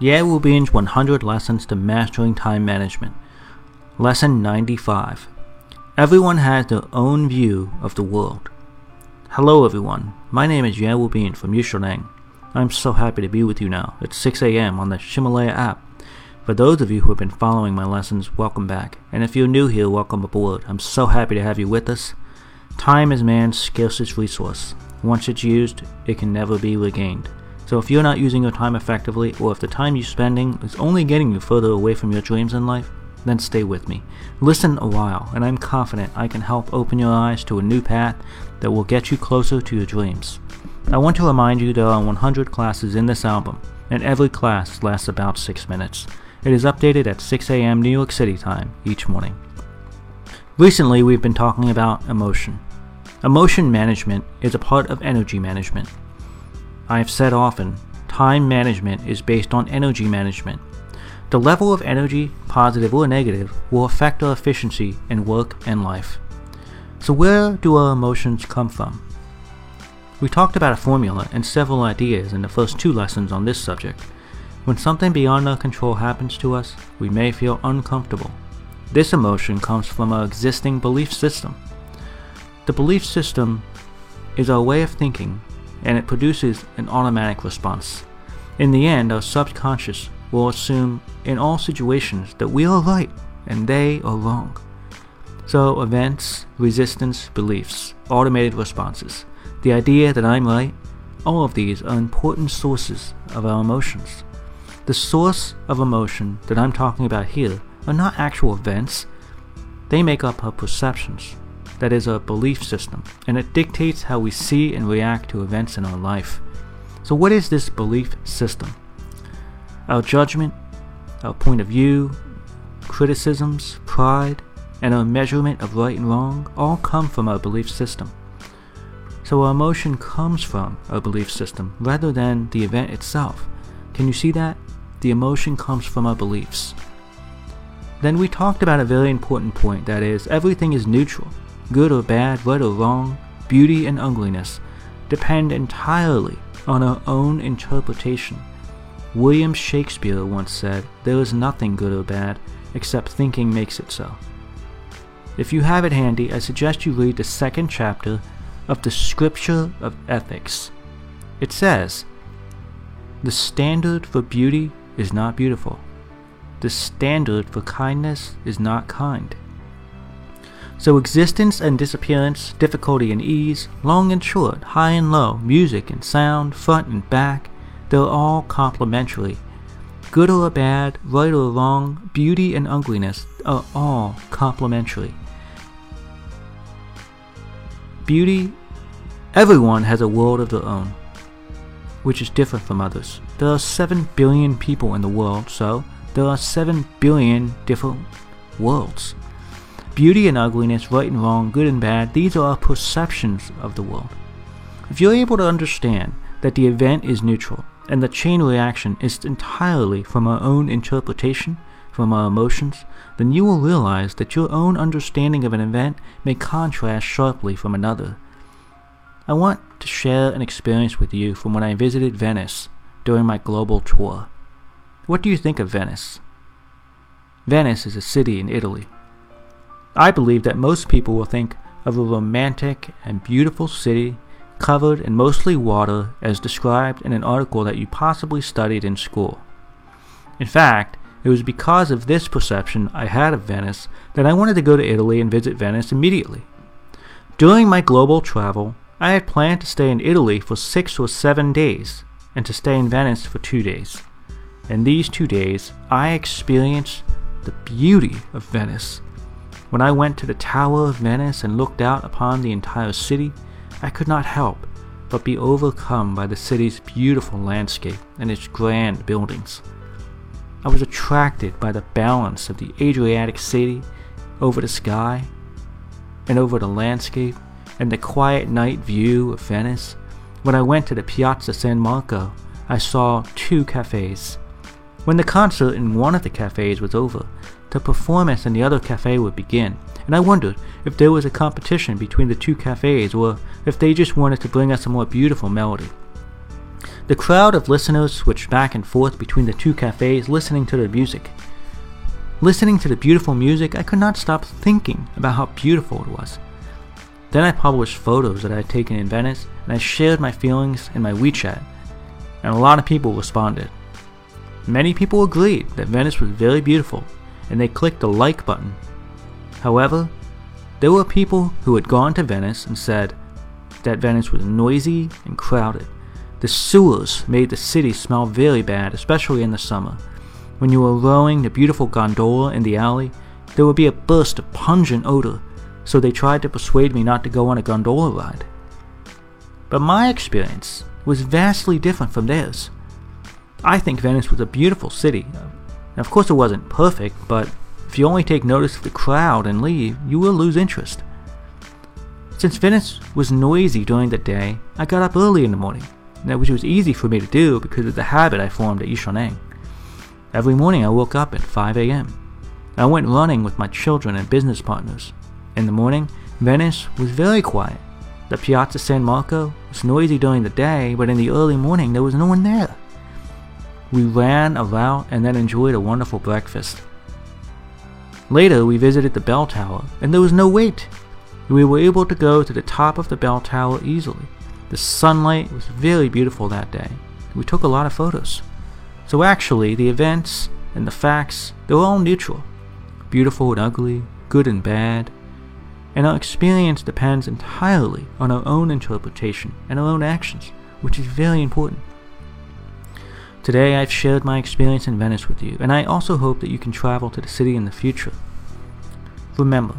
Ye Wubin's 100 Lessons to Mastering Time Management. Lesson 95. Everyone has their own view of the world. Hello everyone, my name is Yair Rubin from Yixiaoneng. I'm so happy to be with you now. It's 6 a.m. on the Himalaya app. For those of you who have been following my lessons, welcome back. And if you're new here, welcome aboard. I'm so happy to have you with us. Time is man's scarcest resource. Once it's used, it can never be regained. So if you're not using your time effectively, or if the time you're spending is only getting you further away from your dreams in life, then stay with me. Listen a while, and I'm confident I can help open your eyes to a new path that will get you closer to your dreams. I want to remind you there are 100 classes in this album, and every class lasts about 6 minutes. It is updated at 6 a.m. New York City time each morning. Recently, we've been talking about emotion. Emotion management is a part of energy management. I have said often, time management is based on energy management. The level of energy, positive or negative, will affect our efficiency in work and life. So, where do our emotions come from? We talked about a formula and several ideas in the first two lessons on this subject. When something beyond our control happens to us, we may feel uncomfortable. This emotion comes from our existing belief system. The belief system is our way of thinking and it produces an automatic response. In the end, our subconscious will assume in all situations that we are right and they are wrong. So, events, resistance, beliefs, automated responses, the idea that I'm right, all of these are important sources of our emotions. The source of emotion that I'm talking about here are not actual events, they make up our perceptions that is a belief system, and it dictates how we see and react to events in our life. So, what is this belief system? Our judgment, our point of view, criticisms, pride, and our measurement of right and wrong all come from our belief system. So, our emotion comes from our belief system rather than the event itself. Can you see that? The emotion comes from our beliefs. Then we talked about a very important point that is, everything is neutral good or bad, right or wrong, beauty and ugliness, depend entirely on our own interpretation. William Shakespeare once said, There is nothing good or bad except thinking makes it so. If you have it handy, I suggest you read the second chapter of the Scripture of Ethics. It says, The standard for beauty is not beautiful. The standard for kindness is not kind. So existence and disappearance, difficulty and ease, long and short, high and low, music and sound, front and back, they're all complementary. Good or bad, right or wrong, beauty and ugliness are all complementary. Beauty, everyone has a world of their own, which is different from others. There are 7 billion people in the world, so there are 7 billion different worlds. Beauty and ugliness, right and wrong, good and bad, these are our perceptions of the world. If you're able to understand that the event is neutral and the chain reaction is entirely from our own interpretation, from our emotions, then you will realize that your own understanding of an event may contrast sharply from another. I want to share an experience with you from when I visited Venice during my global tour. What do you think of Venice? Venice is a city in Italy I believe that most people will think of a romantic and beautiful city covered in mostly water as described in an article that you possibly studied in school. In fact, it was because of this perception I had of Venice that I wanted to go to Italy and visit Venice immediately. During my global travel, I had planned to stay in Italy for six or seven days and to stay in Venice for two days. In these two days, I experienced the beauty of Venice when I went to the Tower of Venice and looked out upon the entire city, I could not help but be overcome by the city's beautiful landscape and its grand buildings. I was attracted by the balance of the Adriatic Sea over the sky and over the landscape and the quiet night view of Venice. When I went to the Piazza San Marco, I saw two cafes. When the concert in one of the cafes was over, the performance in the other cafe would begin, and I wondered if there was a competition between the two cafes or if they just wanted to bring us a more beautiful melody. The crowd of listeners switched back and forth between the two cafes listening to the music. Listening to the beautiful music, I could not stop thinking about how beautiful it was. Then I published photos that I had taken in Venice, and I shared my feelings in my WeChat, and a lot of people responded. Many people agreed that Venice was very beautiful, and they clicked the like button. However, there were people who had gone to Venice and said that Venice was noisy and crowded. The sewers made the city smell very bad, especially in the summer. When you were rowing the beautiful gondola in the alley, there would be a burst of pungent odor, so they tried to persuade me not to go on a gondola ride. But my experience was vastly different from theirs. I think Venice was a beautiful city. of course, it wasn't perfect, but if you only take notice of the crowd and leave, you will lose interest. Since Venice was noisy during the day, I got up early in the morning, which was easy for me to do because of the habit I formed at Yixiaoneng. Every morning I woke up at 5 a.m. I went running with my children and business partners. In the morning, Venice was very quiet. The Piazza San Marco was noisy during the day, but in the early morning there was no one there. We ran around and then enjoyed a wonderful breakfast. Later, we visited the bell tower, and there was no wait. We were able to go to the top of the bell tower easily. The sunlight was very beautiful that day. We took a lot of photos. So actually, the events and the facts, they were all neutral. Beautiful and ugly, good and bad. And our experience depends entirely on our own interpretation and our own actions, which is very important. Today I've shared my experience in Venice with you, and I also hope that you can travel to the city in the future. Remember,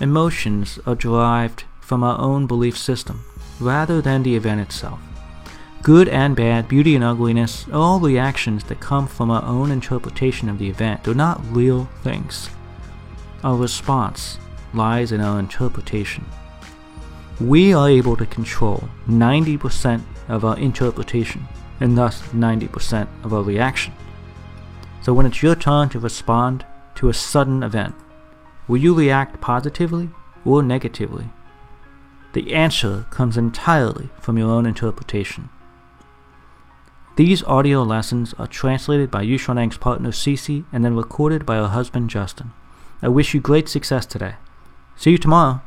emotions are derived from our own belief system, rather than the event itself. Good and bad, beauty and ugliness are all reactions that come from our own interpretation of the event. They're not real things. Our response lies in our interpretation. We are able to control 90% of our interpretation and thus 90% of our reaction. So when it's your turn to respond to a sudden event, will you react positively or negatively? The answer comes entirely from your own interpretation. These audio lessons are translated by Yixiaoneng's partner Cece and then recorded by her husband Justin. I wish you great success today. See you tomorrow.